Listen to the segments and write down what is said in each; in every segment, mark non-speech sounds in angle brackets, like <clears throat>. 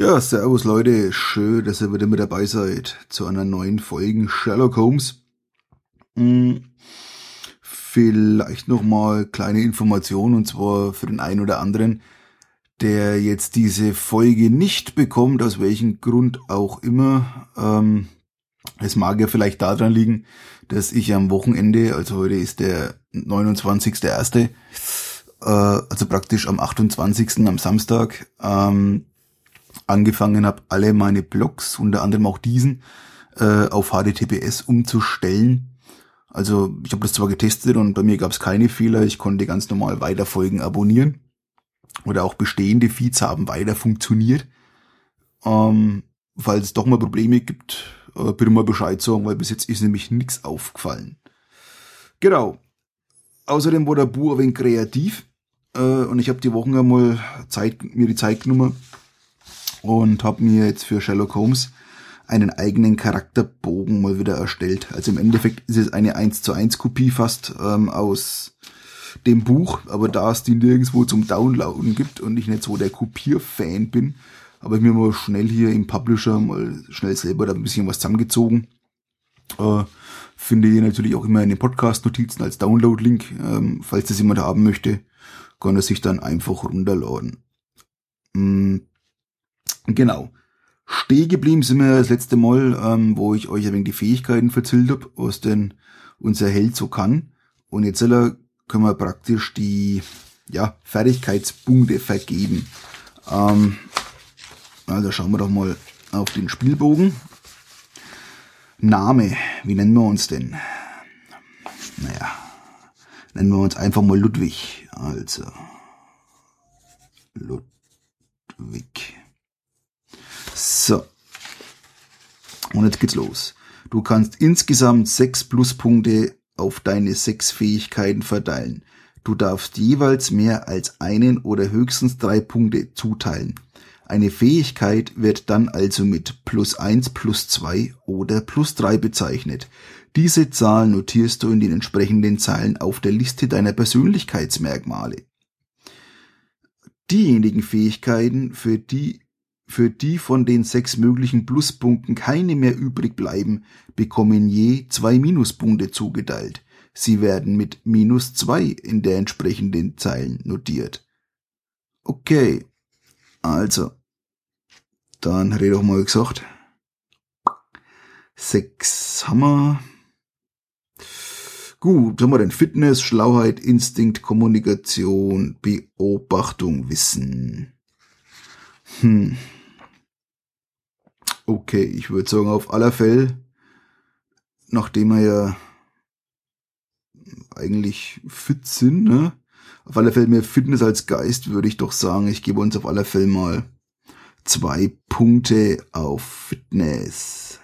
Ja, servus Leute, schön, dass ihr wieder mit dabei seid zu einer neuen Folge Sherlock Holmes. Hm, vielleicht nochmal kleine Informationen und zwar für den einen oder anderen, der jetzt diese Folge nicht bekommt, aus welchem Grund auch immer. Ähm, es mag ja vielleicht daran liegen, dass ich am Wochenende, also heute ist der 29.1., äh, also praktisch am 28. am Samstag, ähm, angefangen habe, alle meine Blogs, unter anderem auch diesen, äh, auf HTTPS umzustellen. Also ich habe das zwar getestet und bei mir gab es keine Fehler, ich konnte ganz normal weiter Folgen abonnieren. Oder auch bestehende Feeds haben weiter funktioniert. Ähm, falls es doch mal Probleme gibt, äh, bitte mal Bescheid sagen, weil bis jetzt ist nämlich nichts aufgefallen. Genau. Außerdem war der Bu ein wenig kreativ äh, und ich habe die Wochen einmal Zeit, mir die Zeit genommen und habe mir jetzt für Sherlock Holmes einen eigenen Charakterbogen mal wieder erstellt. Also im Endeffekt ist es eine 1 zu 1 Kopie fast ähm, aus dem Buch, aber da es die nirgendwo zum Downloaden gibt und ich nicht so der Kopierfan bin, habe ich mir mal schnell hier im Publisher mal schnell selber da ein bisschen was zusammengezogen. Äh, finde ihr natürlich auch immer in den Podcast-Notizen als Download-Link. Ähm, falls das jemand haben möchte, kann er sich dann einfach runterladen. Mhm. Genau. Steh geblieben sind wir das letzte Mal, ähm, wo ich euch ein wenig die Fähigkeiten verzählt habe, was denn unser Held so kann. Und jetzt können wir praktisch die ja, Fertigkeitspunkte vergeben. Ähm, also schauen wir doch mal auf den Spielbogen. Name, wie nennen wir uns denn? Naja, nennen wir uns einfach mal Ludwig. Also, Ludwig. So. Und jetzt geht's los. Du kannst insgesamt sechs Pluspunkte auf deine sechs Fähigkeiten verteilen. Du darfst jeweils mehr als einen oder höchstens drei Punkte zuteilen. Eine Fähigkeit wird dann also mit plus eins, plus zwei oder plus drei bezeichnet. Diese Zahl notierst du in den entsprechenden Zeilen auf der Liste deiner Persönlichkeitsmerkmale. Diejenigen Fähigkeiten, für die für die von den sechs möglichen Pluspunkten keine mehr übrig bleiben, bekommen je zwei Minuspunkte zugeteilt. Sie werden mit minus zwei in der entsprechenden Zeilen notiert. Okay, also, dann hätte ich doch mal gesagt, sechs Hammer. Gut, haben wir denn Fitness, Schlauheit, Instinkt, Kommunikation, Beobachtung, Wissen. Hm. Okay, ich würde sagen, auf aller Fälle, nachdem wir ja eigentlich fit sind, ne? Auf aller Fälle mehr Fitness als Geist, würde ich doch sagen, ich gebe uns auf aller Fälle mal zwei Punkte auf Fitness.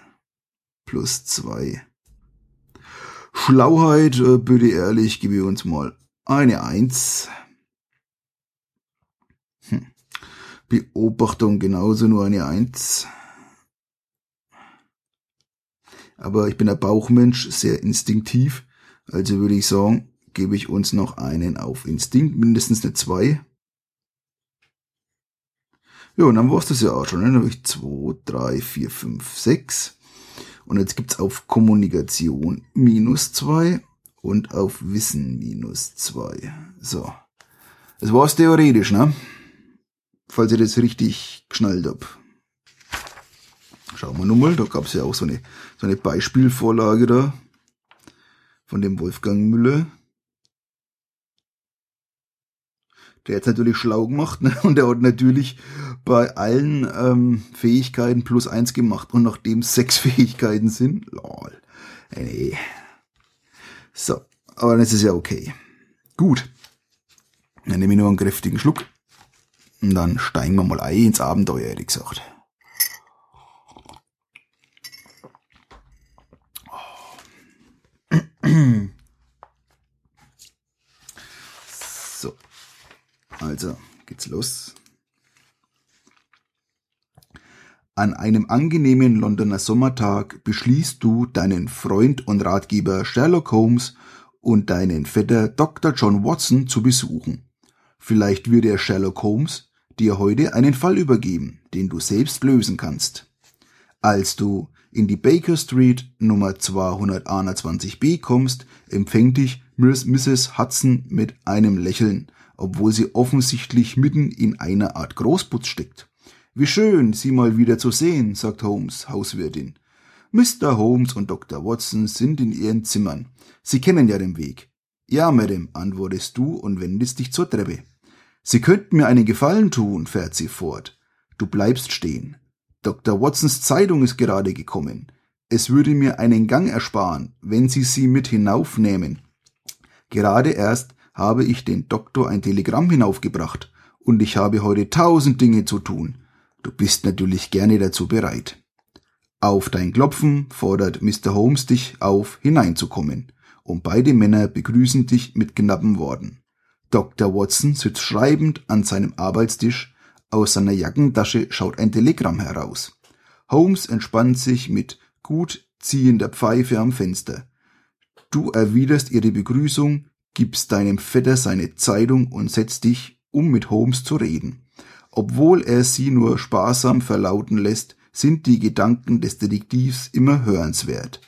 Plus zwei. Schlauheit, äh, bitte ehrlich, gebe ich uns mal eine Eins. Hm. Beobachtung genauso nur eine Eins. Aber ich bin ein Bauchmensch, sehr instinktiv. Also würde ich sagen, gebe ich uns noch einen auf Instinkt, mindestens eine 2. Ja, und dann war es das ja auch schon. Ne? Dann habe ich 2, 3, 4, 5, 6. Und jetzt gibt's auf Kommunikation minus 2 und auf Wissen minus 2. So. Das war's theoretisch, ne? Falls ihr das richtig geschnallt habt. Schauen wir nun mal, da gab es ja auch so eine, so eine Beispielvorlage da von dem Wolfgang Müller. Der hat natürlich schlau gemacht ne? und der hat natürlich bei allen ähm, Fähigkeiten plus eins gemacht und nachdem sechs <laughs> Fähigkeiten sind, lol, nee. So, aber dann ist es ja okay. Gut, dann nehme ich nur einen kräftigen Schluck und dann steigen wir mal ein ins Abenteuer, ehrlich gesagt. So. Also, geht's los. An einem angenehmen Londoner Sommertag beschließt du, deinen Freund und Ratgeber Sherlock Holmes und deinen Vetter Dr. John Watson zu besuchen. Vielleicht wird er Sherlock Holmes, dir heute einen Fall übergeben, den du selbst lösen kannst. Als du in die Baker Street Nummer 221b kommst, empfängt dich Mrs. Hudson mit einem Lächeln, obwohl sie offensichtlich mitten in einer Art Großputz steckt. Wie schön, Sie mal wieder zu sehen, sagt Holmes, Hauswirtin. Mr. Holmes und Dr. Watson sind in ihren Zimmern. Sie kennen ja den Weg. Ja, Madame, antwortest du und wendest dich zur Treppe. Sie könnten mir einen Gefallen tun, fährt sie fort. Du bleibst stehen. Dr. Watsons Zeitung ist gerade gekommen. Es würde mir einen Gang ersparen, wenn Sie sie mit hinaufnehmen. Gerade erst habe ich den Doktor ein Telegramm hinaufgebracht und ich habe heute tausend Dinge zu tun. Du bist natürlich gerne dazu bereit. Auf dein Klopfen fordert Mr. Holmes dich auf, hineinzukommen, und beide Männer begrüßen dich mit knappen Worten. Dr. Watson sitzt schreibend an seinem Arbeitstisch, aus seiner Jackentasche schaut ein Telegramm heraus. Holmes entspannt sich mit gut ziehender Pfeife am Fenster. Du erwiderst ihre Begrüßung, gibst deinem Vetter seine Zeitung und setzt dich, um mit Holmes zu reden. Obwohl er sie nur sparsam verlauten lässt, sind die Gedanken des Detektivs immer hörenswert.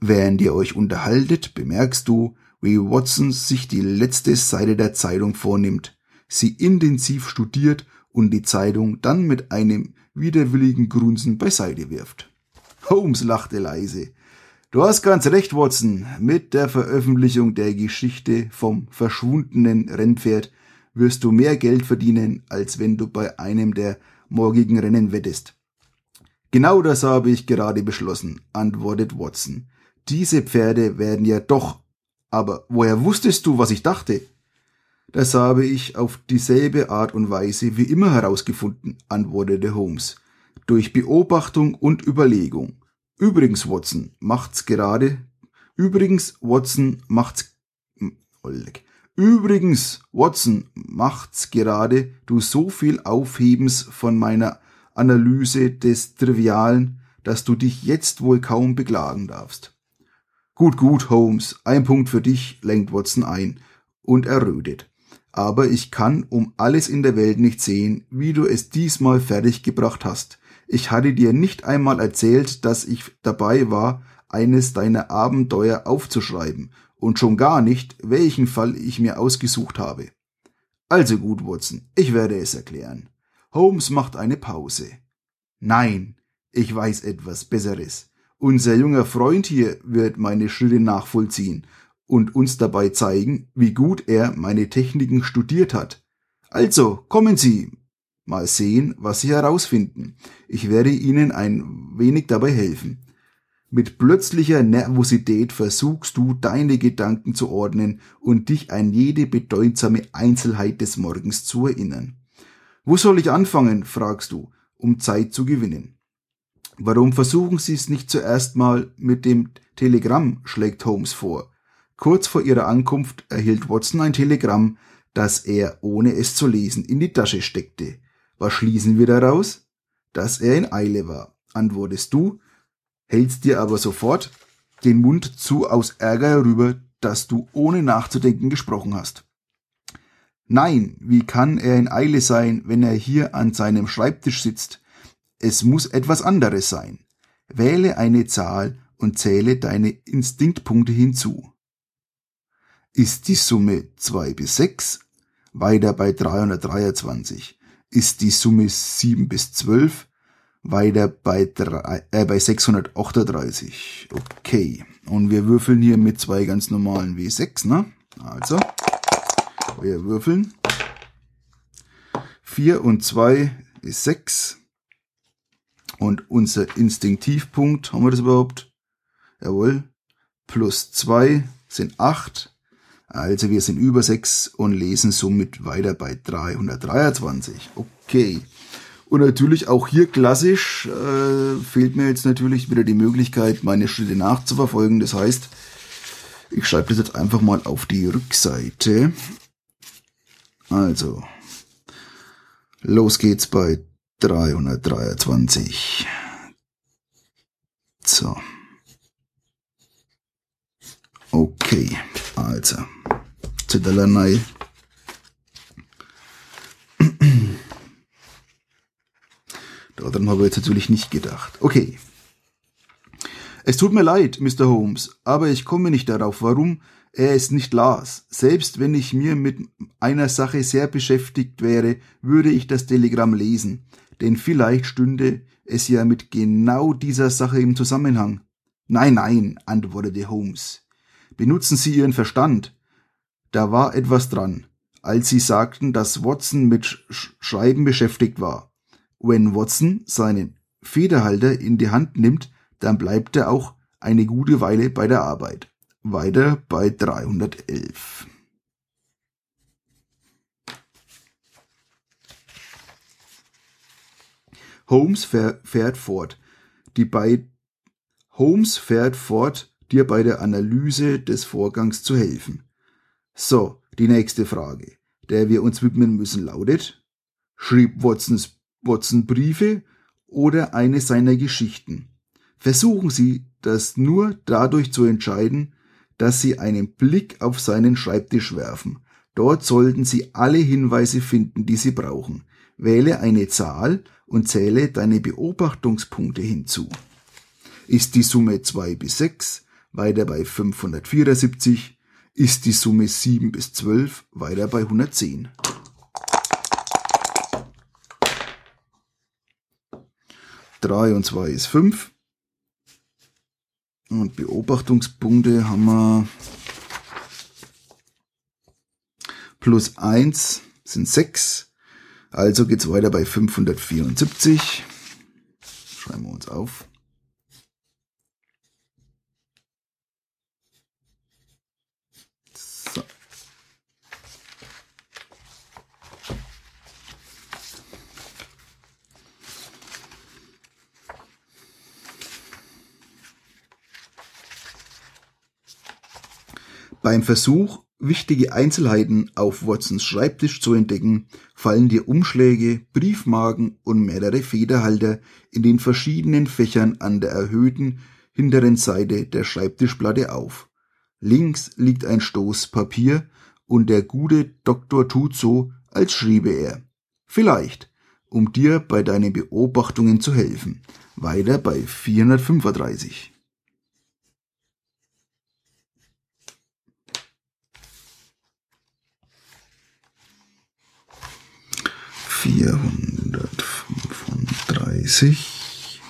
Während ihr euch unterhaltet, bemerkst du, wie Watson sich die letzte Seite der Zeitung vornimmt, sie intensiv studiert und die Zeitung dann mit einem widerwilligen Grunzen beiseite wirft. Holmes lachte leise. Du hast ganz recht, Watson. Mit der Veröffentlichung der Geschichte vom verschwundenen Rennpferd wirst du mehr Geld verdienen, als wenn du bei einem der morgigen Rennen wettest. Genau das habe ich gerade beschlossen, antwortet Watson. Diese Pferde werden ja doch. Aber woher wusstest du, was ich dachte? Das habe ich auf dieselbe Art und Weise wie immer herausgefunden, antwortete Holmes. Durch Beobachtung und Überlegung. Übrigens, Watson, macht's gerade. Übrigens, Watson, macht's. Übrigens, Watson, macht's gerade du so viel Aufhebens von meiner Analyse des Trivialen, dass du dich jetzt wohl kaum beklagen darfst. Gut, gut, Holmes, ein Punkt für dich, lenkt Watson ein und errötet aber ich kann um alles in der Welt nicht sehen, wie du es diesmal fertiggebracht hast. Ich hatte dir nicht einmal erzählt, dass ich dabei war, eines deiner Abenteuer aufzuschreiben, und schon gar nicht, welchen Fall ich mir ausgesucht habe. Also gut, Watson, ich werde es erklären. Holmes macht eine Pause. Nein, ich weiß etwas Besseres. Unser junger Freund hier wird meine Schritte nachvollziehen und uns dabei zeigen, wie gut er meine Techniken studiert hat. Also, kommen Sie. Mal sehen, was Sie herausfinden. Ich werde Ihnen ein wenig dabei helfen. Mit plötzlicher Nervosität versuchst du, deine Gedanken zu ordnen und dich an jede bedeutsame Einzelheit des Morgens zu erinnern. Wo soll ich anfangen, fragst du, um Zeit zu gewinnen. Warum versuchen Sie es nicht zuerst mal mit dem Telegramm, schlägt Holmes vor. Kurz vor ihrer Ankunft erhielt Watson ein Telegramm, das er, ohne es zu lesen, in die Tasche steckte. Was schließen wir daraus? Dass er in Eile war. Antwortest du, hältst dir aber sofort den Mund zu aus Ärger herüber, dass du ohne nachzudenken gesprochen hast. Nein, wie kann er in Eile sein, wenn er hier an seinem Schreibtisch sitzt? Es muss etwas anderes sein. Wähle eine Zahl und zähle deine Instinktpunkte hinzu. Ist die Summe 2 bis 6? Weiter bei 323. Ist die Summe 7 bis 12? Weiter bei, 3, äh, bei 638. Okay. Und wir würfeln hier mit zwei ganz normalen W6, ne? Also, wir würfeln. 4 und 2 ist 6. Und unser Instinktivpunkt, haben wir das überhaupt? Jawohl. Plus 2 sind 8. Also wir sind über 6 und lesen somit weiter bei 323. Okay. Und natürlich auch hier klassisch äh, fehlt mir jetzt natürlich wieder die Möglichkeit, meine Schritte nachzuverfolgen. Das heißt, ich schreibe das jetzt einfach mal auf die Rückseite. Also, los geht's bei 323. So. Okay, also. Zitterlernei. <clears throat> Daran habe ich jetzt natürlich nicht gedacht. Okay. Es tut mir leid, Mr. Holmes, aber ich komme nicht darauf, warum er es nicht las. Selbst wenn ich mir mit einer Sache sehr beschäftigt wäre, würde ich das Telegramm lesen, denn vielleicht stünde es ja mit genau dieser Sache im Zusammenhang. Nein, nein, antwortete Holmes. Benutzen Sie Ihren Verstand. Da war etwas dran, als Sie sagten, dass Watson mit Sch Schreiben beschäftigt war. Wenn Watson seinen Federhalter in die Hand nimmt, dann bleibt er auch eine gute Weile bei der Arbeit. Weiter bei 311. Holmes fährt fort. Die bei Holmes fährt fort, dir bei der Analyse des Vorgangs zu helfen. So, die nächste Frage, der wir uns widmen müssen, lautet, schrieb Watsons, Watson Briefe oder eine seiner Geschichten? Versuchen Sie, das nur dadurch zu entscheiden, dass Sie einen Blick auf seinen Schreibtisch werfen. Dort sollten Sie alle Hinweise finden, die Sie brauchen. Wähle eine Zahl und zähle deine Beobachtungspunkte hinzu. Ist die Summe 2 bis 6, weiter bei 574, ist die Summe 7 bis 12, weiter bei 110. Drei und zwei ist fünf. Und Beobachtungspunkte haben wir plus 1 sind 6. Also geht's weiter bei 574. Schreiben wir uns auf. Beim Versuch, wichtige Einzelheiten auf Watsons Schreibtisch zu entdecken, fallen dir Umschläge, Briefmarken und mehrere Federhalter in den verschiedenen Fächern an der erhöhten hinteren Seite der Schreibtischplatte auf. Links liegt ein Stoß Papier und der gute Doktor tut so, als schriebe er. Vielleicht, um dir bei deinen Beobachtungen zu helfen. Weiter bei 435. 435.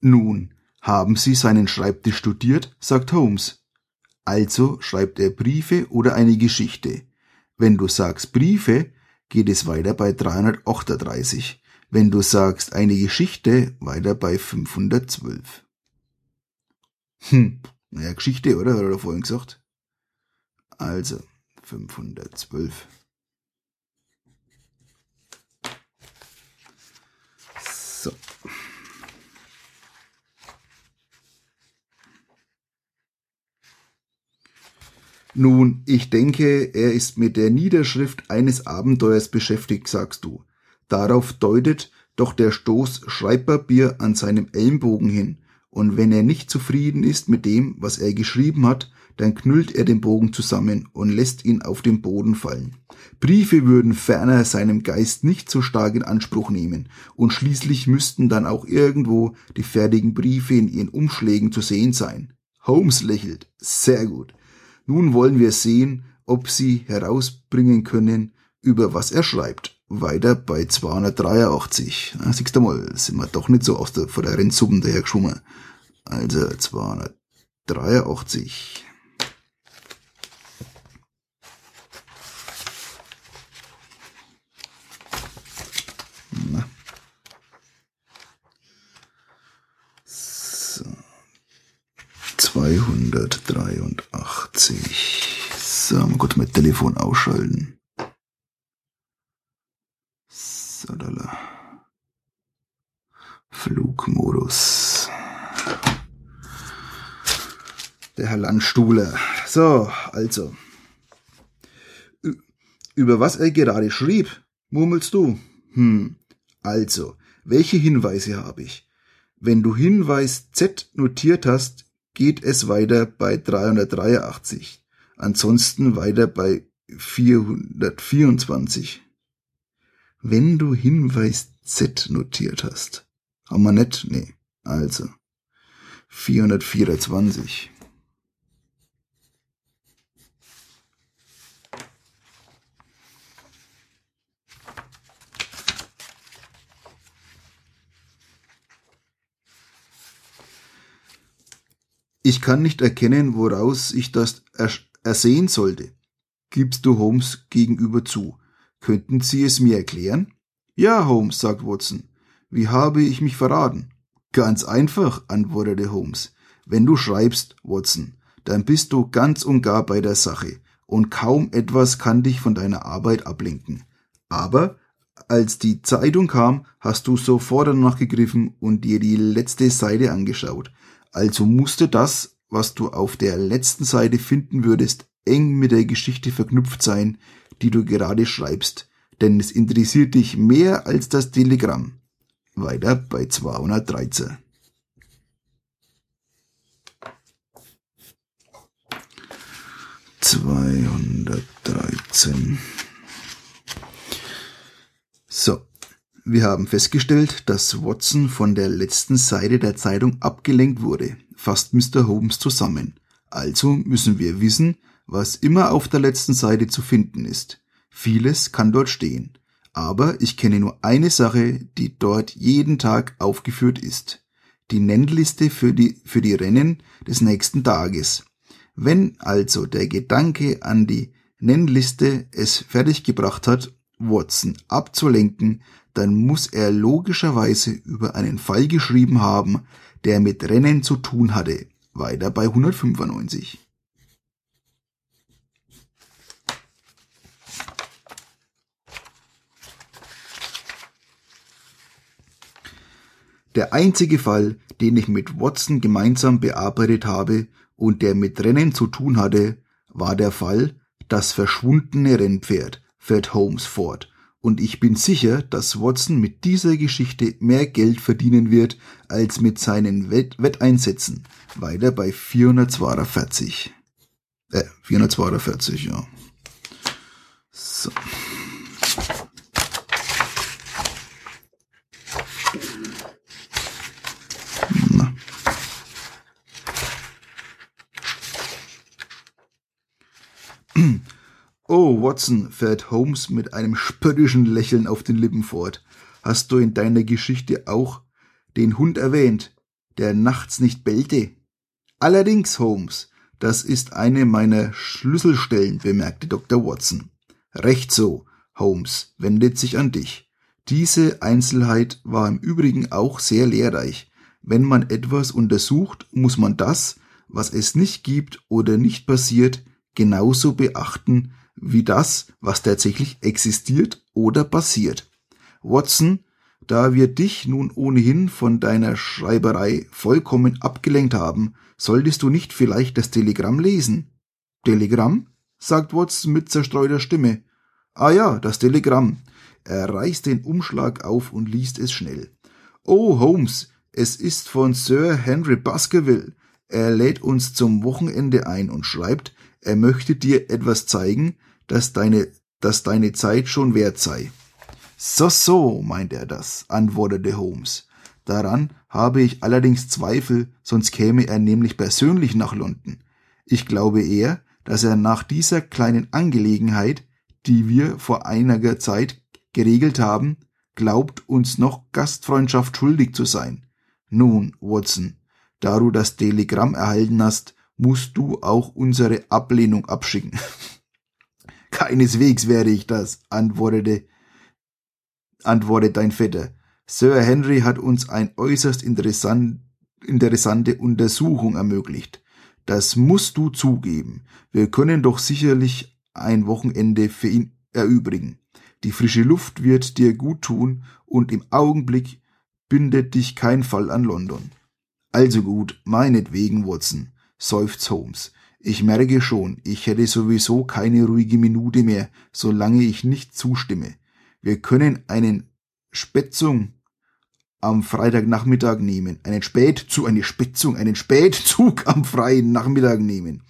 Nun, haben Sie seinen Schreibtisch studiert? sagt Holmes. Also schreibt er Briefe oder eine Geschichte. Wenn du sagst Briefe, geht es weiter bei 338. Wenn du sagst eine Geschichte, weiter bei 512. Hm, naja, Geschichte, oder? Hat er vorhin gesagt. Also, 512. So. Nun, ich denke, er ist mit der Niederschrift eines Abenteuers beschäftigt, sagst du. Darauf deutet doch der Stoß Schreibpapier an seinem Ellenbogen hin, und wenn er nicht zufrieden ist mit dem, was er geschrieben hat, dann knüllt er den Bogen zusammen und lässt ihn auf den Boden fallen. Briefe würden ferner seinem Geist nicht so stark in Anspruch nehmen, und schließlich müssten dann auch irgendwo die fertigen Briefe in ihren Umschlägen zu sehen sein. Holmes lächelt. Sehr gut. Nun wollen wir sehen, ob Sie herausbringen können, über was er schreibt. Weiter bei 283. Na, siehst du mal, sind wir doch nicht so aus der, vor der Rennsuppen daher geschwommen. Also 283. 283. So, mal kurz mein Telefon ausschalten. Sadala. Flugmodus. Der Herr Landstuhler. So, also. Über was er gerade schrieb, murmelst du? Hm, also, welche Hinweise habe ich? Wenn du Hinweis Z notiert hast, geht es weiter bei 383. Ansonsten weiter bei 424. Wenn du Hinweis Z notiert hast. Haben wir nicht? Nee. Also. 424. Ich kann nicht erkennen, woraus ich das ersehen sollte. Gibst du Holmes gegenüber zu. Könnten Sie es mir erklären? Ja, Holmes, sagt Watson. Wie habe ich mich verraten? Ganz einfach, antwortete Holmes. Wenn du schreibst, Watson, dann bist du ganz und gar bei der Sache, und kaum etwas kann dich von deiner Arbeit ablenken. Aber als die Zeitung kam, hast du sofort danach gegriffen und dir die letzte Seite angeschaut. Also musste das, was du auf der letzten Seite finden würdest, eng mit der Geschichte verknüpft sein, die du gerade schreibst, denn es interessiert dich mehr als das Telegramm. Weiter bei 213. Zweihundertdreizehn. So, wir haben festgestellt, dass Watson von der letzten Seite der Zeitung abgelenkt wurde, fasst Mr. Holmes zusammen. Also müssen wir wissen, was immer auf der letzten Seite zu finden ist. Vieles kann dort stehen. Aber ich kenne nur eine Sache, die dort jeden Tag aufgeführt ist. Die Nennliste für die, für die Rennen des nächsten Tages. Wenn also der Gedanke an die Nennliste es fertiggebracht hat, Watson abzulenken, dann muss er logischerweise über einen Fall geschrieben haben, der mit Rennen zu tun hatte. Weiter bei 195. Der einzige Fall, den ich mit Watson gemeinsam bearbeitet habe und der mit Rennen zu tun hatte, war der Fall Das verschwundene Rennpferd, fährt Holmes fort und ich bin sicher, dass Watson mit dieser Geschichte mehr Geld verdienen wird als mit seinen Wett Wetteinsätzen. Weiter bei 442. Äh, 442, ja. So. Na. Oh, Watson, fährt Holmes mit einem spöttischen Lächeln auf den Lippen fort. Hast du in deiner Geschichte auch den Hund erwähnt, der nachts nicht bellte? Allerdings, Holmes, das ist eine meiner Schlüsselstellen, bemerkte Dr. Watson. Recht so, Holmes wendet sich an dich. Diese Einzelheit war im Übrigen auch sehr lehrreich. Wenn man etwas untersucht, muss man das, was es nicht gibt oder nicht passiert, genauso beachten, wie das, was tatsächlich existiert oder passiert. Watson, da wir dich nun ohnehin von deiner Schreiberei vollkommen abgelenkt haben, solltest du nicht vielleicht das Telegramm lesen? Telegramm? sagt Watson mit zerstreuter Stimme. Ah ja, das Telegramm. Er reißt den Umschlag auf und liest es schnell. Oh, Holmes, es ist von Sir Henry Baskerville. Er lädt uns zum Wochenende ein und schreibt, er möchte dir etwas zeigen, dass deine, dass deine Zeit schon wert sei. So, so, meint er das, antwortete Holmes. Daran habe ich allerdings Zweifel, sonst käme er nämlich persönlich nach London. Ich glaube eher, dass er nach dieser kleinen Angelegenheit, die wir vor einiger Zeit geregelt haben, glaubt uns noch Gastfreundschaft schuldig zu sein. Nun, Watson, da du das Telegramm erhalten hast, musst du auch unsere Ablehnung abschicken. <laughs> Keineswegs werde ich das, antwortete, antwortete dein Vetter. Sir Henry hat uns eine äußerst interessant, interessante Untersuchung ermöglicht. Das musst du zugeben. Wir können doch sicherlich ein Wochenende für ihn erübrigen. Die frische Luft wird dir gut tun und im Augenblick bindet dich kein Fall an London. Also gut, meinetwegen, Watson, seufzt Holmes. Ich merke schon, ich hätte sowieso keine ruhige Minute mehr, solange ich nicht zustimme. Wir können einen Spätzung am Freitagnachmittag nehmen, einen Spätzug, eine Spätzung, einen Spätzug am freien Nachmittag nehmen.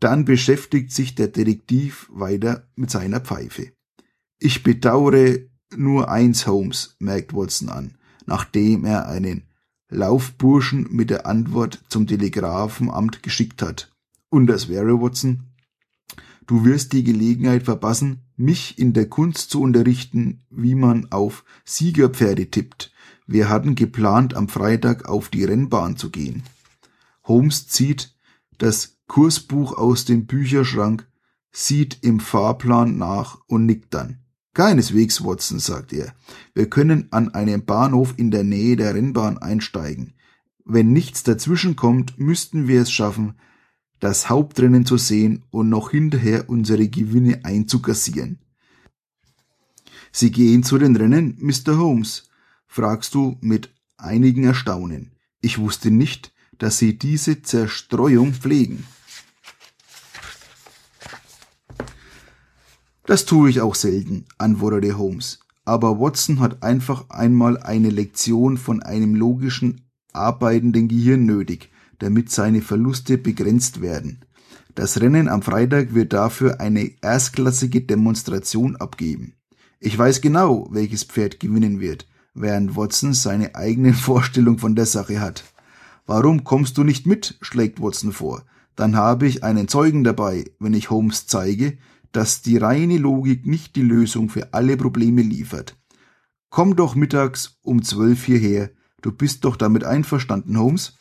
Dann beschäftigt sich der Detektiv weiter mit seiner Pfeife. Ich bedauere nur eins, Holmes, merkt Watson an, nachdem er einen Laufburschen mit der Antwort zum Telegrafenamt geschickt hat. Und das wäre, Watson, du wirst die Gelegenheit verpassen, mich in der Kunst zu unterrichten, wie man auf Siegerpferde tippt. Wir hatten geplant, am Freitag auf die Rennbahn zu gehen. Holmes zieht das Kursbuch aus dem Bücherschrank, sieht im Fahrplan nach und nickt dann. Keineswegs, Watson, sagt er. Wir können an einem Bahnhof in der Nähe der Rennbahn einsteigen. Wenn nichts dazwischenkommt, müssten wir es schaffen, das Hauptrennen zu sehen und noch hinterher unsere Gewinne einzukassieren. Sie gehen zu den Rennen, Mr. Holmes? fragst du mit einigen Erstaunen. Ich wusste nicht, dass Sie diese Zerstreuung pflegen. Das tue ich auch selten, antwortete Holmes. Aber Watson hat einfach einmal eine Lektion von einem logischen, arbeitenden Gehirn nötig, damit seine Verluste begrenzt werden. Das Rennen am Freitag wird dafür eine erstklassige Demonstration abgeben. Ich weiß genau, welches Pferd gewinnen wird, während Watson seine eigene <laughs> Vorstellung von der Sache hat. Warum kommst du nicht mit? schlägt Watson vor. Dann habe ich einen Zeugen dabei, wenn ich Holmes zeige, dass die reine Logik nicht die Lösung für alle Probleme liefert. Komm doch mittags um zwölf hierher. Du bist doch damit einverstanden, Holmes?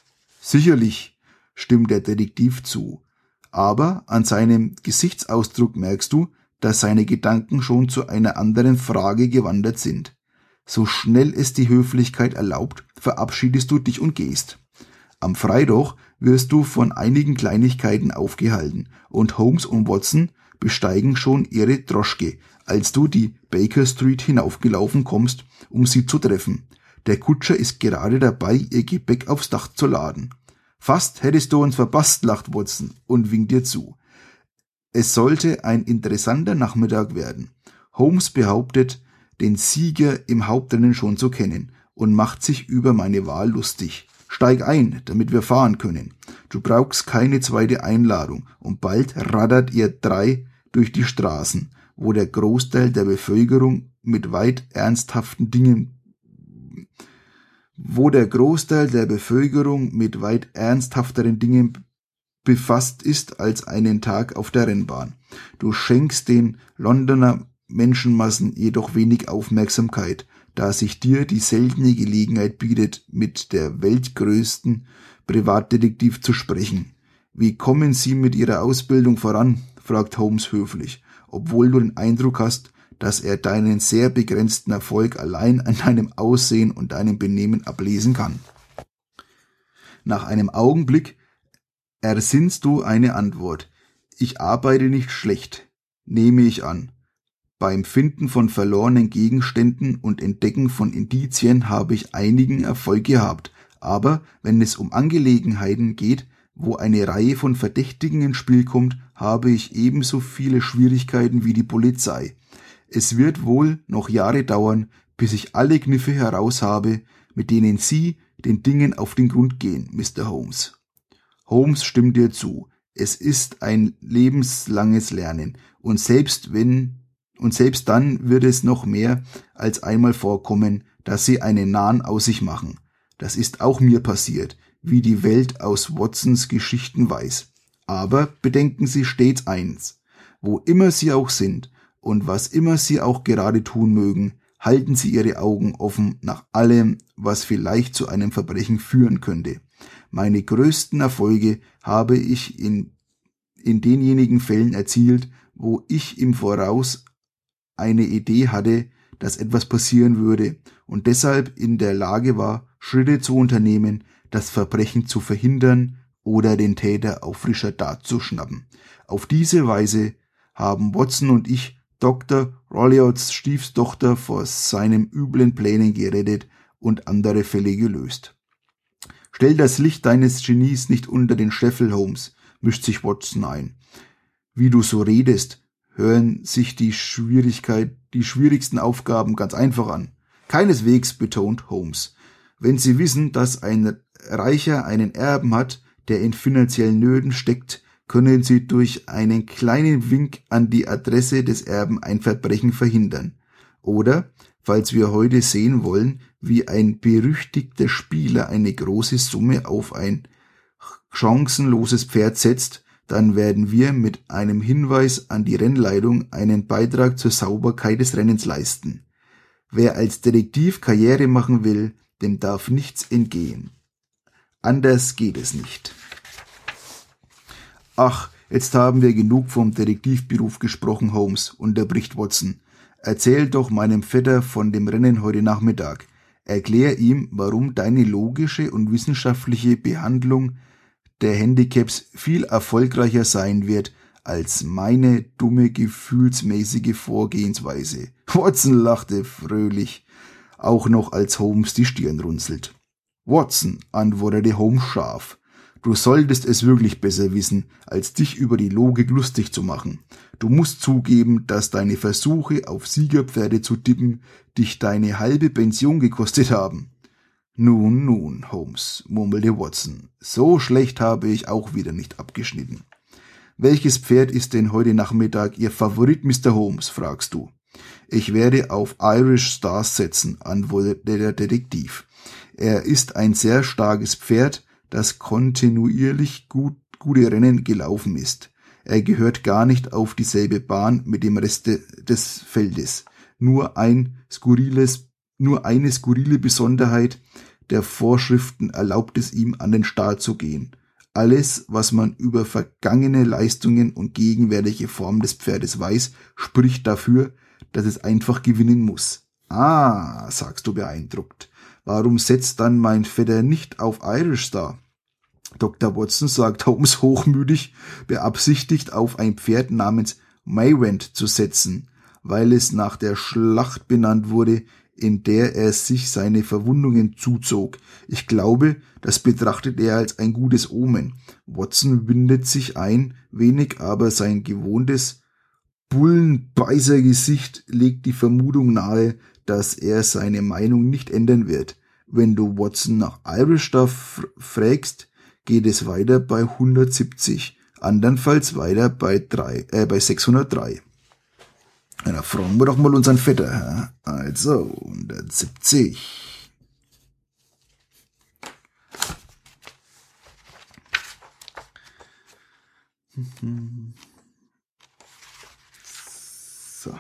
Sicherlich, stimmt der Detektiv zu. Aber an seinem Gesichtsausdruck merkst du, dass seine Gedanken schon zu einer anderen Frage gewandert sind. So schnell es die Höflichkeit erlaubt, verabschiedest du dich und gehst. Am Freitag wirst du von einigen Kleinigkeiten aufgehalten und Holmes und Watson besteigen schon ihre Droschke, als du die Baker Street hinaufgelaufen kommst, um sie zu treffen. Der Kutscher ist gerade dabei, ihr Gepäck aufs Dach zu laden. Fast hättest du uns verpasst, lacht Watson und winkt dir zu. Es sollte ein interessanter Nachmittag werden. Holmes behauptet, den Sieger im Hauptrennen schon zu kennen und macht sich über meine Wahl lustig. Steig ein, damit wir fahren können. Du brauchst keine zweite Einladung und bald raddert ihr drei durch die Straßen, wo der Großteil der Bevölkerung mit weit ernsthaften Dingen wo der Großteil der Bevölkerung mit weit ernsthafteren Dingen befasst ist als einen Tag auf der Rennbahn. Du schenkst den Londoner Menschenmassen jedoch wenig Aufmerksamkeit, da sich dir die seltene Gelegenheit bietet, mit der weltgrößten Privatdetektiv zu sprechen. Wie kommen Sie mit Ihrer Ausbildung voran? fragt Holmes höflich, obwohl du den Eindruck hast, dass er deinen sehr begrenzten Erfolg allein an deinem Aussehen und deinem Benehmen ablesen kann. Nach einem Augenblick ersinnst du eine Antwort. Ich arbeite nicht schlecht, nehme ich an. Beim Finden von verlorenen Gegenständen und Entdecken von Indizien habe ich einigen Erfolg gehabt, aber wenn es um Angelegenheiten geht, wo eine Reihe von Verdächtigen ins Spiel kommt, habe ich ebenso viele Schwierigkeiten wie die Polizei. Es wird wohl noch Jahre dauern, bis ich alle Kniffe heraus habe, mit denen Sie den Dingen auf den Grund gehen, Mr. Holmes. Holmes stimmt dir zu. Es ist ein lebenslanges Lernen. Und selbst wenn und selbst dann wird es noch mehr als einmal vorkommen, dass sie einen Nahen aus sich machen. Das ist auch mir passiert, wie die Welt aus Watsons Geschichten weiß. Aber bedenken Sie stets eins. Wo immer Sie auch sind und was immer Sie auch gerade tun mögen, halten Sie Ihre Augen offen nach allem, was vielleicht zu einem Verbrechen führen könnte. Meine größten Erfolge habe ich in, in denjenigen Fällen erzielt, wo ich im Voraus eine Idee hatte, dass etwas passieren würde und deshalb in der Lage war, Schritte zu unternehmen, das Verbrechen zu verhindern oder den Täter auf frischer Tat zu schnappen. Auf diese Weise haben Watson und ich Dr. Rolliots Stiefstochter vor seinem üblen Plänen gerettet und andere Fälle gelöst. Stell das Licht deines Genies nicht unter den Scheffel, Holmes, mischt sich Watson ein. Wie du so redest, hören sich die Schwierigkeit, die schwierigsten Aufgaben ganz einfach an. Keineswegs betont Holmes. Wenn Sie wissen, dass ein Reicher einen Erben hat, der in finanziellen Nöten steckt, können Sie durch einen kleinen Wink an die Adresse des Erben ein Verbrechen verhindern. Oder falls wir heute sehen wollen, wie ein berüchtigter Spieler eine große Summe auf ein chancenloses Pferd setzt, dann werden wir mit einem Hinweis an die Rennleitung einen Beitrag zur Sauberkeit des Rennens leisten. Wer als Detektiv Karriere machen will, dem darf nichts entgehen. Anders geht es nicht. Ach, jetzt haben wir genug vom Detektivberuf gesprochen, Holmes, unterbricht Watson. Erzähl doch meinem Vetter von dem Rennen heute Nachmittag. Erklär ihm, warum deine logische und wissenschaftliche Behandlung der Handicaps viel erfolgreicher sein wird als meine dumme gefühlsmäßige Vorgehensweise. Watson lachte fröhlich, auch noch als Holmes die Stirn runzelt. Watson, antwortete Holmes scharf, du solltest es wirklich besser wissen, als dich über die Logik lustig zu machen. Du musst zugeben, dass deine Versuche auf Siegerpferde zu tippen dich deine halbe Pension gekostet haben. Nun, nun, Holmes, murmelte Watson, so schlecht habe ich auch wieder nicht abgeschnitten. Welches Pferd ist denn heute Nachmittag Ihr Favorit, Mr. Holmes? fragst du. Ich werde auf Irish Stars setzen, antwortete der Detektiv. Er ist ein sehr starkes Pferd, das kontinuierlich gut, gute Rennen gelaufen ist. Er gehört gar nicht auf dieselbe Bahn mit dem Rest des Feldes. Nur ein skurriles, nur eine skurrile Besonderheit der Vorschriften erlaubt es ihm, an den Start zu gehen. Alles, was man über vergangene Leistungen und gegenwärtige Form des Pferdes weiß, spricht dafür, dass es einfach gewinnen muss. Ah, sagst du beeindruckt. Warum setzt dann mein Vetter nicht auf Irish Star? Dr. Watson sagt Holmes hochmütig, beabsichtigt auf ein Pferd namens Maywent zu setzen, weil es nach der Schlacht benannt wurde, in der er sich seine Verwundungen zuzog. Ich glaube, das betrachtet er als ein gutes Omen. Watson windet sich ein, wenig aber sein gewohntes Bullenbeißergesicht legt die Vermutung nahe, dass er seine Meinung nicht ändern wird. Wenn du Watson nach Irish Stuff fragst, geht es weiter bei 170, andernfalls weiter bei, drei, äh, bei 603. Ja, da fragen wir doch mal unseren Vetter. Also, 170. So.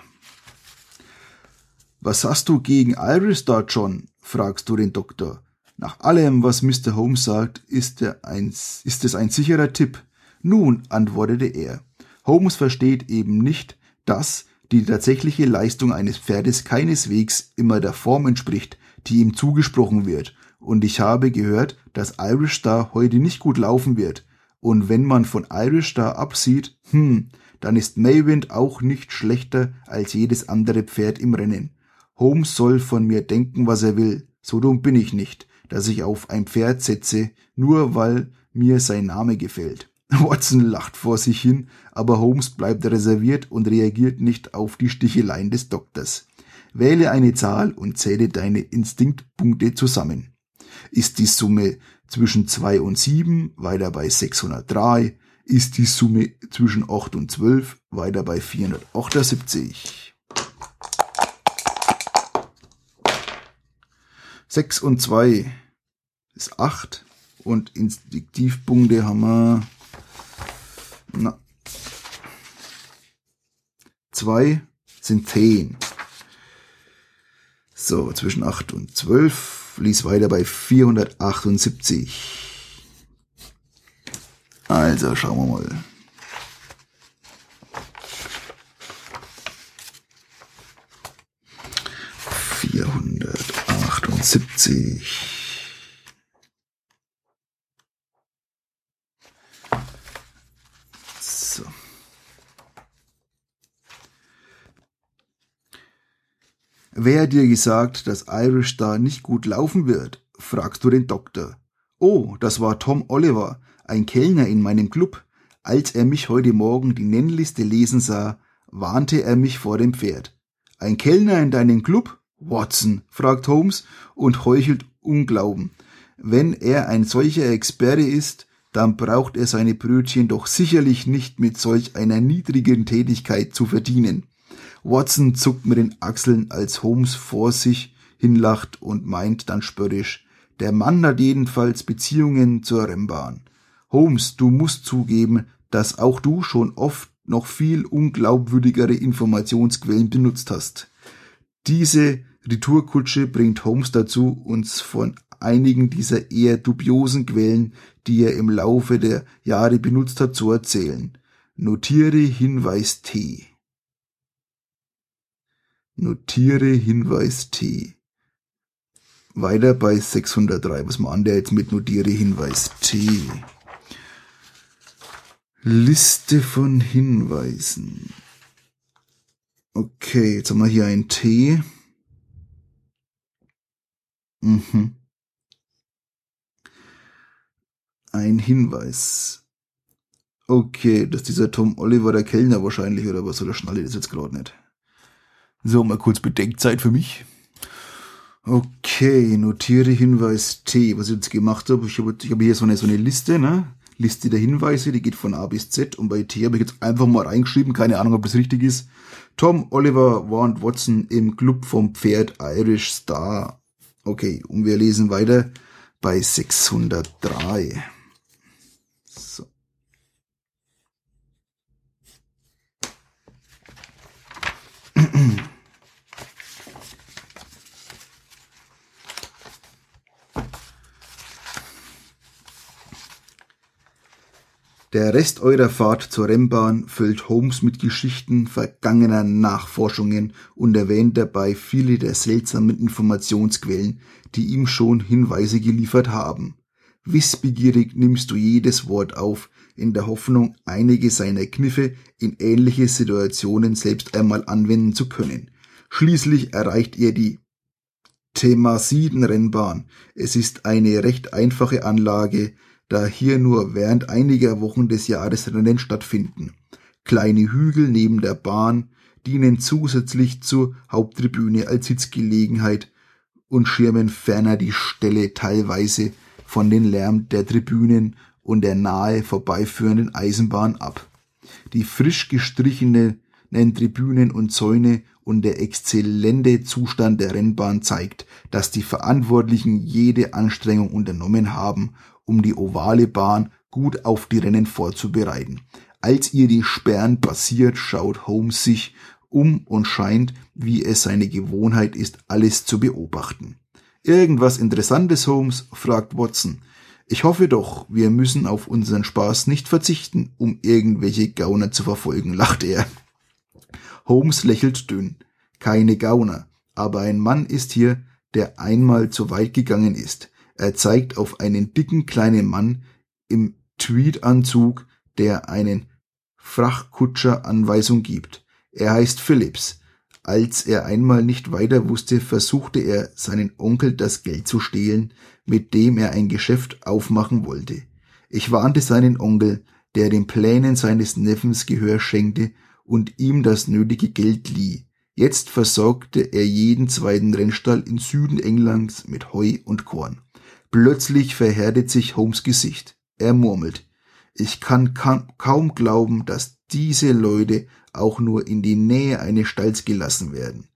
Was hast du gegen Iris da, John? fragst du den Doktor. Nach allem, was Mr. Holmes sagt, ist, ein, ist es ein sicherer Tipp. Nun, antwortete er. Holmes versteht eben nicht, dass, die tatsächliche Leistung eines Pferdes keineswegs immer der Form entspricht, die ihm zugesprochen wird, und ich habe gehört, dass Irish Star heute nicht gut laufen wird. Und wenn man von Irish Star absieht, hm, dann ist Maywind auch nicht schlechter als jedes andere Pferd im Rennen. Holmes soll von mir denken, was er will. So dumm bin ich nicht, dass ich auf ein Pferd setze, nur weil mir sein Name gefällt. <laughs> Watson lacht vor sich hin, aber Holmes bleibt reserviert und reagiert nicht auf die Sticheleien des Doktors. Wähle eine Zahl und zähle deine Instinktpunkte zusammen. Ist die Summe zwischen 2 und 7 weiter bei 603? Ist die Summe zwischen 8 und 12 weiter bei 478? 6 und 2 ist 8 und Instinktivpunkte haben wir na. Zwei sind zehn. So, zwischen 8 und 12 ließ weiter bei 478. Also, schauen wir mal. Vierhundertachtundsiebzig. Wer dir gesagt, dass Irish da nicht gut laufen wird? fragst du den Doktor. Oh, das war Tom Oliver, ein Kellner in meinem Club. Als er mich heute Morgen die Nennliste lesen sah, warnte er mich vor dem Pferd. Ein Kellner in deinem Club? Watson, fragt Holmes und heuchelt Unglauben. Wenn er ein solcher Experte ist, dann braucht er seine Brötchen doch sicherlich nicht mit solch einer niedrigen Tätigkeit zu verdienen. Watson zuckt mit den Achseln, als Holmes vor sich hinlacht und meint dann spöttisch, der Mann hat jedenfalls Beziehungen zur Rennbahn. Holmes, du musst zugeben, dass auch du schon oft noch viel unglaubwürdigere Informationsquellen benutzt hast. Diese Retourkutsche bringt Holmes dazu, uns von einigen dieser eher dubiosen Quellen, die er im Laufe der Jahre benutzt hat, zu erzählen. Notiere Hinweis T. Notiere Hinweis T. Weiter bei 603. Was man der jetzt mit Notiere Hinweis T? Liste von Hinweisen. Okay, jetzt haben wir hier ein T. Mhm. Ein Hinweis. Okay, dass dieser Tom Oliver der Kellner wahrscheinlich oder was, oder schnalle das jetzt gerade nicht. So, mal kurz Bedenkzeit für mich. Okay, notiere Hinweis T. Was ich jetzt gemacht habe, ich habe, ich habe hier so eine, so eine Liste, ne? Liste der Hinweise, die geht von A bis Z und bei T habe ich jetzt einfach mal reingeschrieben, keine Ahnung, ob das richtig ist. Tom Oliver Warren Watson im Club vom Pferd Irish Star. Okay, und wir lesen weiter bei 603. <clears throat> Der Rest eurer Fahrt zur Rennbahn füllt Holmes mit Geschichten vergangener Nachforschungen und erwähnt dabei viele der seltsamen Informationsquellen, die ihm schon Hinweise geliefert haben. Wissbegierig nimmst du jedes Wort auf, in der Hoffnung, einige seiner Kniffe in ähnliche Situationen selbst einmal anwenden zu können. Schließlich erreicht ihr die Themasiden-Rennbahn. Es ist eine recht einfache Anlage, da hier nur während einiger Wochen des Jahres Rennen stattfinden. Kleine Hügel neben der Bahn dienen zusätzlich zur Haupttribüne als Sitzgelegenheit und schirmen ferner die Stelle teilweise von den Lärm der Tribünen und der nahe vorbeiführenden Eisenbahn ab. Die frisch gestrichenen Tribünen und Zäune und der exzellente Zustand der Rennbahn zeigt, dass die Verantwortlichen jede Anstrengung unternommen haben, um die ovale Bahn gut auf die Rennen vorzubereiten. Als ihr die Sperren passiert, schaut Holmes sich um und scheint, wie es seine Gewohnheit ist, alles zu beobachten. Irgendwas Interessantes, Holmes? fragt Watson. Ich hoffe doch, wir müssen auf unseren Spaß nicht verzichten, um irgendwelche Gauner zu verfolgen, <laughs> lacht er. Holmes lächelt dünn. Keine Gauner, aber ein Mann ist hier, der einmal zu weit gegangen ist. Er zeigt auf einen dicken kleinen Mann im Tweedanzug, der einen Frachtkutscher Anweisung gibt. Er heißt Phillips. Als er einmal nicht weiter wusste, versuchte er seinen Onkel das Geld zu stehlen, mit dem er ein Geschäft aufmachen wollte. Ich warnte seinen Onkel, der den Plänen seines Neffens Gehör schenkte und ihm das nötige Geld lieh. Jetzt versorgte er jeden zweiten Rennstall im Süden Englands mit Heu und Korn. Plötzlich verhärtet sich Holmes Gesicht. Er murmelt. Ich kann kaum glauben, dass diese Leute auch nur in die Nähe eines Stalls gelassen werden.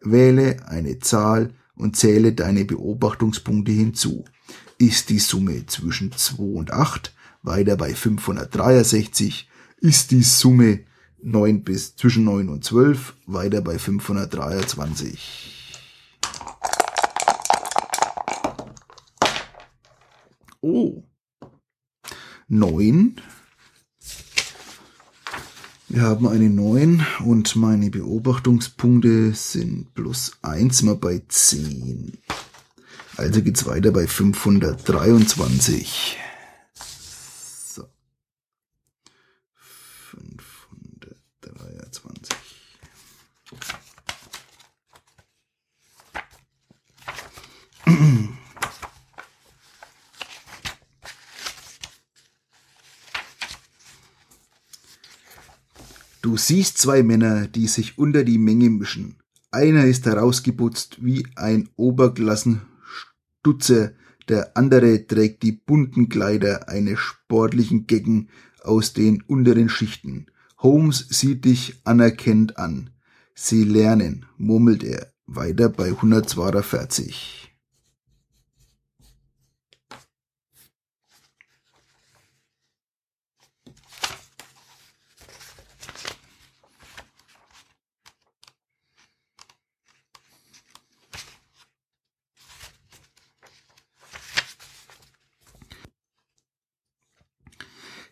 Wähle eine Zahl und zähle deine Beobachtungspunkte hinzu. Ist die Summe zwischen 2 und 8, weiter bei 563, ist die Summe 9 bis zwischen 9 und 12, weiter bei 523. Oh. 9. Wir haben eine 9 und meine Beobachtungspunkte sind plus 1 mal bei 10. Also geht's weiter bei 523. So. 523. Du siehst zwei Männer, die sich unter die Menge mischen. Einer ist herausgeputzt wie ein Oberklassenstutzer, der andere trägt die bunten Kleider eines sportlichen Gecken aus den unteren Schichten. Holmes sieht dich anerkennend an. Sie lernen, murmelt er, weiter bei 142.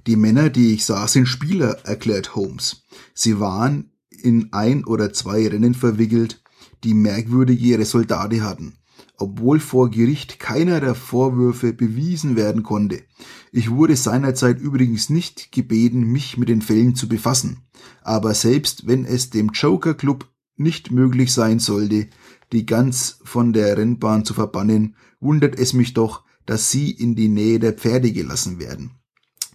Die Männer, die ich sah, sind Spieler, erklärt Holmes. Sie waren in ein oder zwei Rennen verwickelt, die merkwürdige Resultate hatten, obwohl vor Gericht keiner der Vorwürfe bewiesen werden konnte. Ich wurde seinerzeit übrigens nicht gebeten, mich mit den Fällen zu befassen. Aber selbst wenn es dem Joker Club nicht möglich sein sollte, die ganz von der Rennbahn zu verbannen, wundert es mich doch, dass sie in die Nähe der Pferde gelassen werden.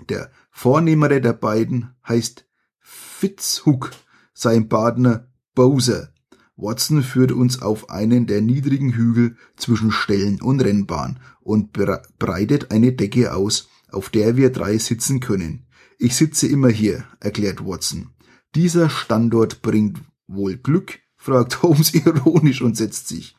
Der vornehmere der beiden heißt Fitzhook, sein Partner Bowser. Watson führt uns auf einen der niedrigen Hügel zwischen Ställen und Rennbahn und breitet eine Decke aus, auf der wir drei sitzen können. Ich sitze immer hier, erklärt Watson. Dieser Standort bringt wohl Glück, fragt <laughs> Holmes ironisch und setzt sich.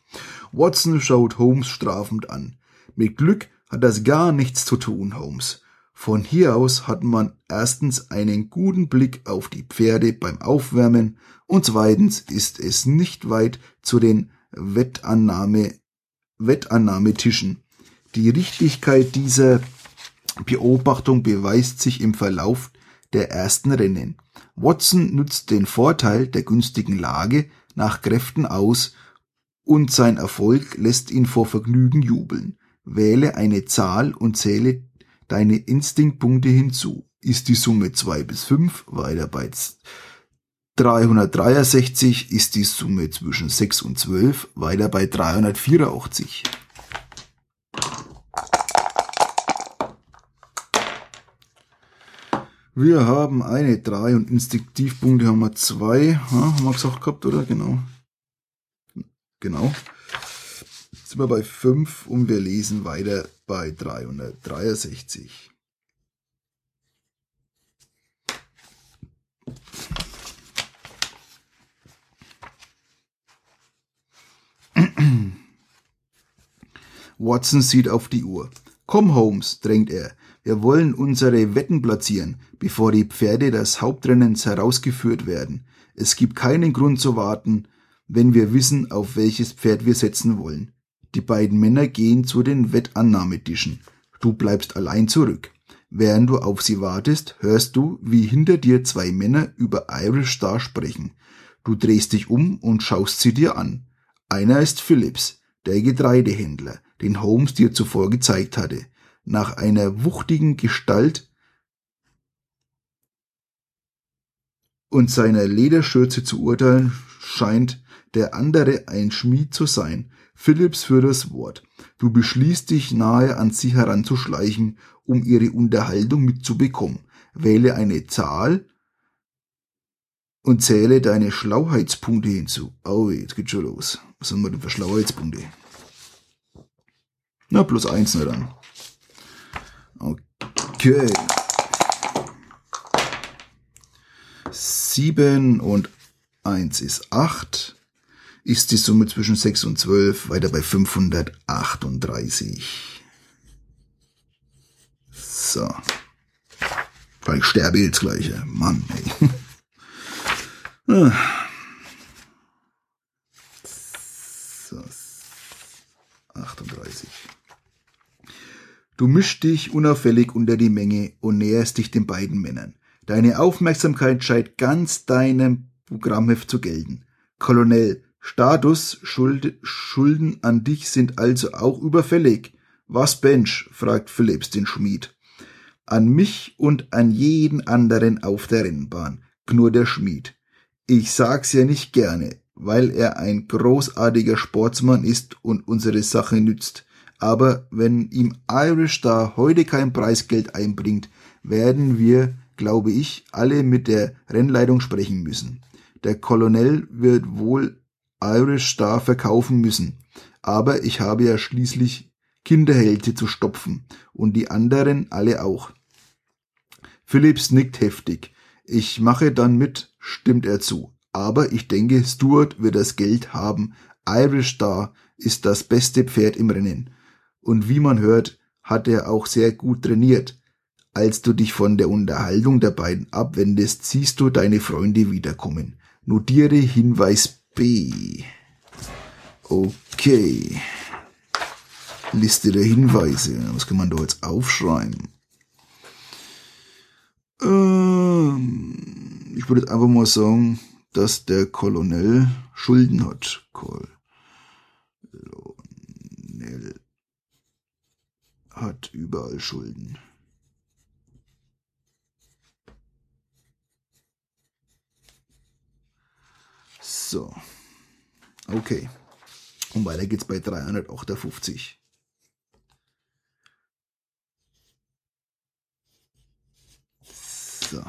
Watson schaut Holmes strafend an. Mit Glück hat das gar nichts zu tun, Holmes. Von hier aus hat man erstens einen guten Blick auf die Pferde beim Aufwärmen und zweitens ist es nicht weit zu den Wettannahme, Wettannahmetischen. Die Richtigkeit dieser Beobachtung beweist sich im Verlauf der ersten Rennen. Watson nutzt den Vorteil der günstigen Lage nach Kräften aus und sein Erfolg lässt ihn vor Vergnügen jubeln. Wähle eine Zahl und zähle deine Instinktpunkte hinzu. Ist die Summe 2 bis 5, weiter bei 363 ist die Summe zwischen 6 und 12, weiter bei 384. Wir haben eine 3 und Instinktivpunkte haben wir 2. Ja, haben wir gesagt gehabt, oder? Genau. Genau. Sind wir bei 5 und wir lesen weiter bei 363. Watson sieht auf die Uhr. Komm, Holmes, drängt er. Wir wollen unsere Wetten platzieren, bevor die Pferde des Hauptrennens herausgeführt werden. Es gibt keinen Grund zu warten, wenn wir wissen, auf welches Pferd wir setzen wollen. Die beiden Männer gehen zu den Wettannahmetischen. Du bleibst allein zurück. Während du auf sie wartest, hörst du, wie hinter dir zwei Männer über Irish Star sprechen. Du drehst dich um und schaust sie dir an. Einer ist Phillips, der Getreidehändler, den Holmes dir zuvor gezeigt hatte. Nach einer wuchtigen Gestalt und seiner Lederschürze zu urteilen, scheint der andere ein Schmied zu sein, Philipps für das Wort. Du beschließt dich nahe an sie heranzuschleichen, um ihre Unterhaltung mitzubekommen. Wähle eine Zahl und zähle deine Schlauheitspunkte hinzu. Oh, jetzt geht's schon los. Was haben wir denn für Schlauheitspunkte? Na, plus eins nur dann. Okay. Sieben und eins ist acht ist die Summe zwischen 6 und 12 weiter bei 538. So. Weil ich sterbe jetzt gleich. Mann, ey. <laughs> So. 38. Du mischst dich unauffällig unter die Menge und näherst dich den beiden Männern. Deine Aufmerksamkeit scheint ganz deinem Programmheft zu gelten. Colonel, Status, Schuld, Schulden an dich sind also auch überfällig. Was Bench? fragt Phillips den Schmied. An mich und an jeden anderen auf der Rennbahn, knurrt der Schmied. Ich sag's ja nicht gerne, weil er ein großartiger Sportsmann ist und unsere Sache nützt. Aber wenn ihm Irish Star heute kein Preisgeld einbringt, werden wir, glaube ich, alle mit der Rennleitung sprechen müssen. Der Colonel wird wohl Irish Star verkaufen müssen. Aber ich habe ja schließlich Kinderhälfte zu stopfen und die anderen alle auch. Phillips nickt heftig. Ich mache dann mit, stimmt er zu. Aber ich denke, Stuart wird das Geld haben. Irish Star ist das beste Pferd im Rennen. Und wie man hört, hat er auch sehr gut trainiert. Als du dich von der Unterhaltung der beiden abwendest, siehst du deine Freunde wiederkommen. Notiere Hinweis B. Okay. Liste der Hinweise. Was kann man da jetzt aufschreiben? Ähm, ich würde jetzt einfach mal sagen, dass der Kolonel Schulden hat. Kolonel hat überall Schulden. So. Okay. Und weiter geht's bei 358. So.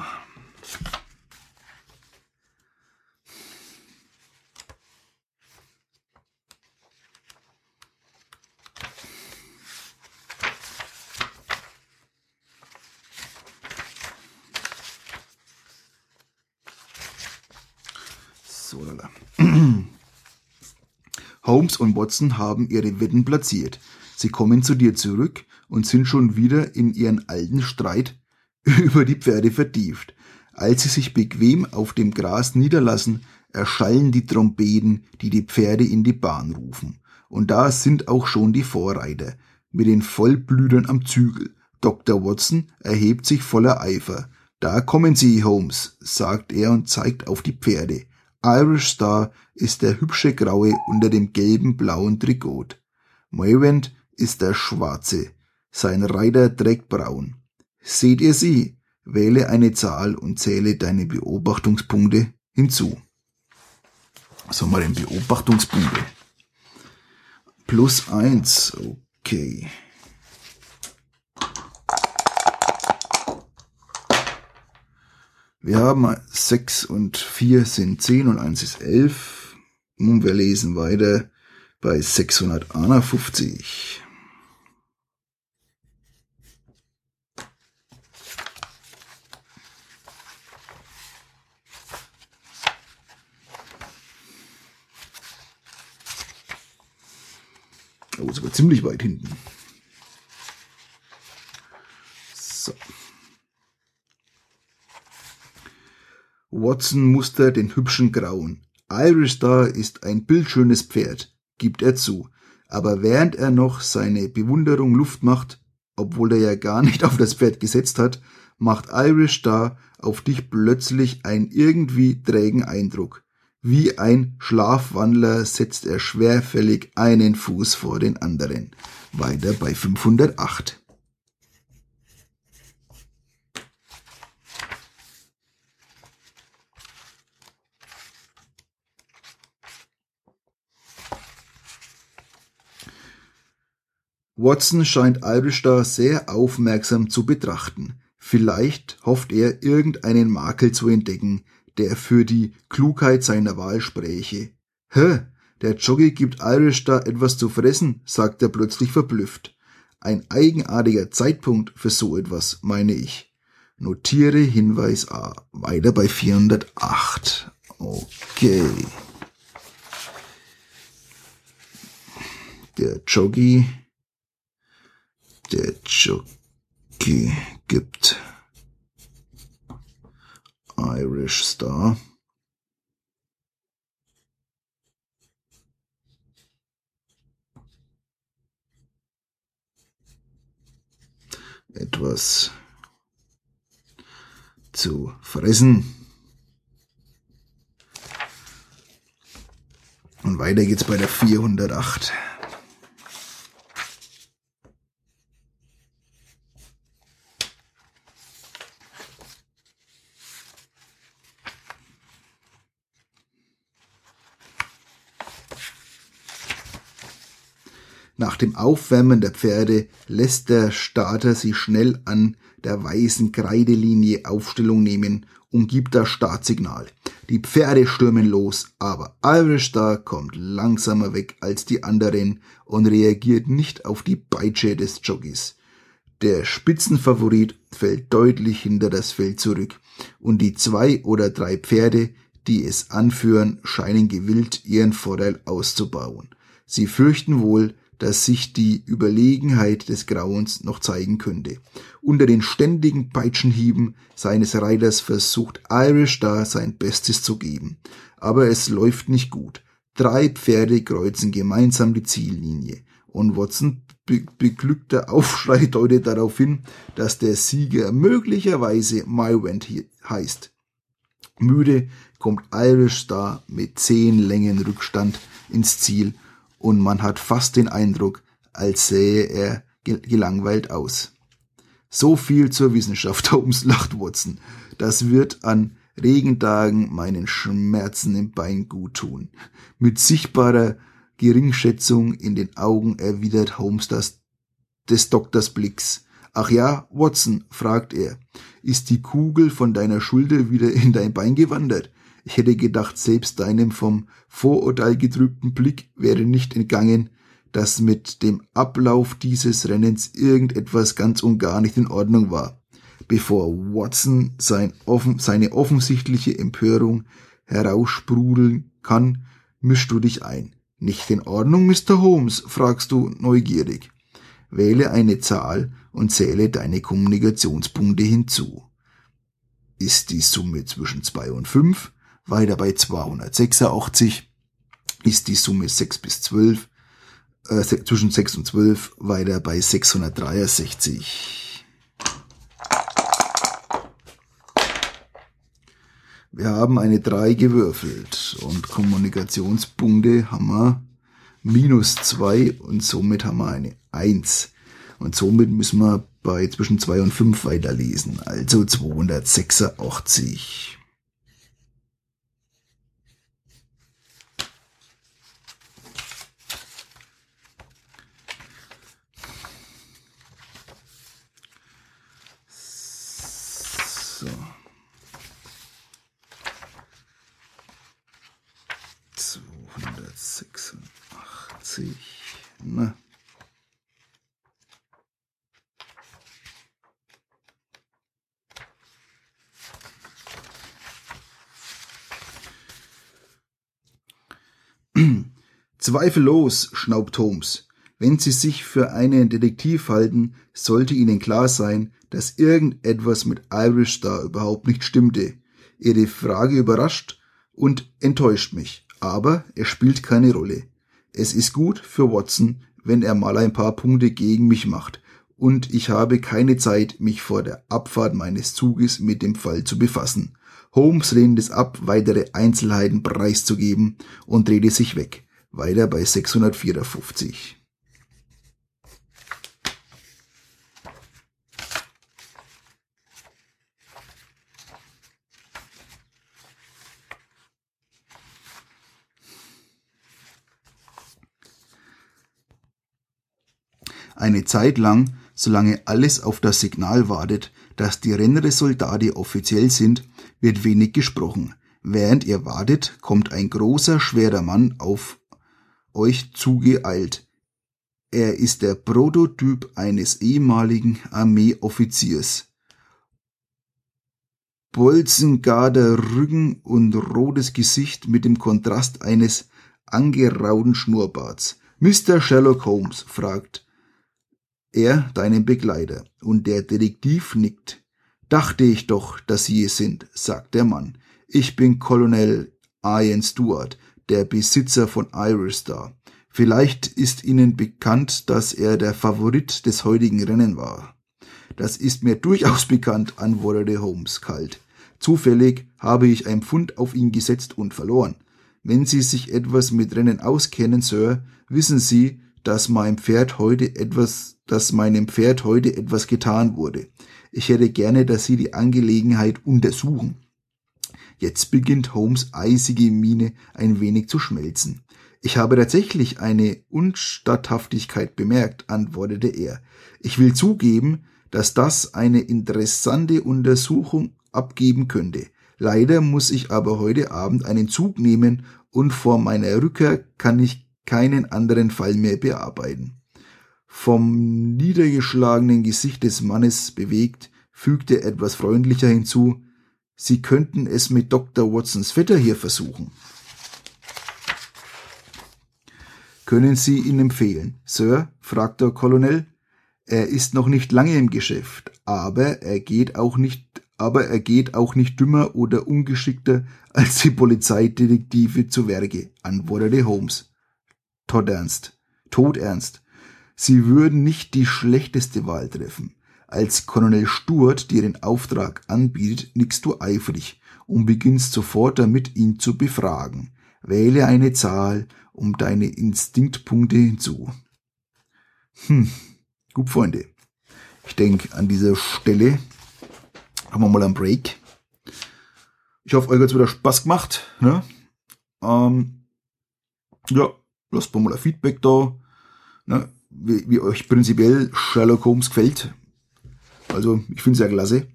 So, lala. Holmes und Watson haben ihre Wetten platziert. Sie kommen zu dir zurück und sind schon wieder in ihren alten Streit <laughs> über die Pferde vertieft. Als sie sich bequem auf dem Gras niederlassen, erschallen die Trompeten, die die Pferde in die Bahn rufen. Und da sind auch schon die Vorreiter, mit den Vollblütern am Zügel. Dr. Watson erhebt sich voller Eifer. Da kommen sie, Holmes, sagt er und zeigt auf die Pferde. Irish Star ist der hübsche Graue unter dem gelben blauen Trikot. Moywent ist der Schwarze. Sein Reiter trägt braun. Seht ihr sie? Wähle eine Zahl und zähle deine Beobachtungspunkte hinzu. Was haben wir denn Beobachtungspunkte? Plus eins. Okay. Wir haben 6 und 4 sind 10 und 1 ist 11. Und wir lesen weiter bei 651. Oh, sogar ziemlich weit hinten. So. Watson mustert den hübschen Grauen. Irish Star ist ein bildschönes Pferd, gibt er zu. Aber während er noch seine Bewunderung Luft macht, obwohl er ja gar nicht <laughs> auf das Pferd gesetzt hat, macht Irish Star auf dich plötzlich einen irgendwie trägen Eindruck. Wie ein Schlafwandler setzt er schwerfällig einen Fuß vor den anderen. Weiter bei 508. Watson scheint Albistar sehr aufmerksam zu betrachten. Vielleicht hofft er, irgendeinen Makel zu entdecken, der für die Klugheit seiner Wahl spräche. Hä, der Jockey gibt Irish da etwas zu fressen, sagt er plötzlich verblüfft. Ein eigenartiger Zeitpunkt für so etwas, meine ich. Notiere Hinweis A. Weiter bei 408. Okay. Der Jockey der Jockey gibt. Irish Star. Etwas zu fressen. Und weiter geht's bei der 408. Nach dem Aufwärmen der Pferde lässt der Starter sie schnell an der weißen Kreidelinie Aufstellung nehmen und gibt das Startsignal. Die Pferde stürmen los, aber Irish Star kommt langsamer weg als die anderen und reagiert nicht auf die Peitsche des Jockeys. Der Spitzenfavorit fällt deutlich hinter das Feld zurück und die zwei oder drei Pferde, die es anführen, scheinen gewillt, ihren Vorteil auszubauen. Sie fürchten wohl, dass sich die Überlegenheit des Grauens noch zeigen könnte. Unter den ständigen Peitschenhieben seines Reiters versucht Irish da sein Bestes zu geben. Aber es läuft nicht gut. Drei Pferde kreuzen gemeinsam die Ziellinie. Und Watson be beglückter Aufschrei <laughs> deutet darauf hin, dass der Sieger möglicherweise Mywent heißt. Müde kommt Irish Star mit zehn Längen Rückstand ins Ziel und man hat fast den Eindruck, als sähe er gelangweilt aus. So viel zur Wissenschaft, <laughs> Holmes lacht Watson. Das wird an Regentagen meinen Schmerzen im Bein gut tun. Mit sichtbarer Geringschätzung in den Augen erwidert Holmes das des Doktors Blicks. Ach ja, Watson, fragt er, ist die Kugel von deiner Schulter wieder in dein Bein gewandert? Ich hätte gedacht, selbst deinem vom Vorurteil getrübten Blick wäre nicht entgangen, dass mit dem Ablauf dieses Rennens irgendetwas ganz und gar nicht in Ordnung war. Bevor Watson sein offen, seine offensichtliche Empörung heraussprudeln kann, mischst du dich ein. Nicht in Ordnung, Mr. Holmes? fragst du neugierig. Wähle eine Zahl und zähle deine Kommunikationspunkte hinzu. Ist die Summe zwischen zwei und fünf? Weiter bei 286 ist die Summe 6 bis 12, äh, zwischen 6 und 12 weiter bei 663. Wir haben eine 3 gewürfelt und Kommunikationspunkte haben wir minus 2 und somit haben wir eine 1. Und somit müssen wir bei zwischen 2 und 5 weiterlesen, also 286. So. 286. Na. Zweifellos, schnaubt Holmes. Wenn Sie sich für einen Detektiv halten, sollte Ihnen klar sein, dass irgendetwas mit Irish Star überhaupt nicht stimmte. Ihre Frage überrascht und enttäuscht mich, aber es spielt keine Rolle. Es ist gut für Watson, wenn er mal ein paar Punkte gegen mich macht, und ich habe keine Zeit, mich vor der Abfahrt meines Zuges mit dem Fall zu befassen. Holmes lehnt es ab, weitere Einzelheiten preiszugeben und drehte sich weg. Weiter bei 654. Eine Zeit lang, solange alles auf das Signal wartet, dass die Rennresultate offiziell sind, wird wenig gesprochen. Während ihr wartet, kommt ein großer, schwerer Mann auf euch zugeeilt. Er ist der Prototyp eines ehemaligen Armeeoffiziers. Bolzengarder Rücken und rotes Gesicht mit dem Kontrast eines angerauten Schnurrbarts. Mr. Sherlock Holmes fragt, er deinen Begleiter, und der Detektiv nickt. Dachte ich doch, dass Sie es sind, sagt der Mann. Ich bin Colonel Ian Stewart, der Besitzer von Iristar. Vielleicht ist Ihnen bekannt, dass er der Favorit des heutigen Rennen war. Das ist mir durchaus <laughs> bekannt, antwortete Holmes kalt. Zufällig habe ich ein Pfund auf ihn gesetzt und verloren. Wenn Sie sich etwas mit Rennen auskennen, Sir, wissen Sie, dass mein Pferd heute etwas dass meinem Pferd heute etwas getan wurde. Ich hätte gerne, dass Sie die Angelegenheit untersuchen. Jetzt beginnt Holmes eisige Miene ein wenig zu schmelzen. Ich habe tatsächlich eine Unstatthaftigkeit bemerkt, antwortete er. Ich will zugeben, dass das eine interessante Untersuchung abgeben könnte. Leider muss ich aber heute Abend einen Zug nehmen und vor meiner Rückkehr kann ich keinen anderen Fall mehr bearbeiten. Vom niedergeschlagenen Gesicht des Mannes bewegt, fügte etwas freundlicher hinzu, Sie könnten es mit Dr. Watsons Vetter hier versuchen. Können Sie ihn empfehlen? Sir, fragt der Colonel. Er ist noch nicht lange im Geschäft, aber er geht auch nicht, aber er geht auch nicht dümmer oder ungeschickter als die Polizeidetektive zu Werke, antwortete Holmes. Todernst. Todernst. Sie würden nicht die schlechteste Wahl treffen. Als Colonel Stuart dir den Auftrag anbietet, nickst du eifrig und beginnst sofort damit, ihn zu befragen. Wähle eine Zahl um deine Instinktpunkte hinzu. Hm, gut, Freunde. Ich denke, an dieser Stelle haben wir mal einen Break. Ich hoffe, euch hat es wieder Spaß gemacht. Ne? Ähm, ja, lasst mal ein Feedback da, ne? wie, wie euch prinzipiell Sherlock Holmes gefällt. Also, ich finde es ja klasse.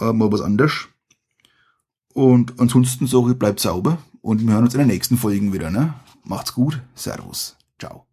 Äh, mal was anderes. Und ansonsten sage ich, bleibt sauber und wir hören uns in den nächsten Folgen wieder. Ne? Macht's gut. Servus. Ciao.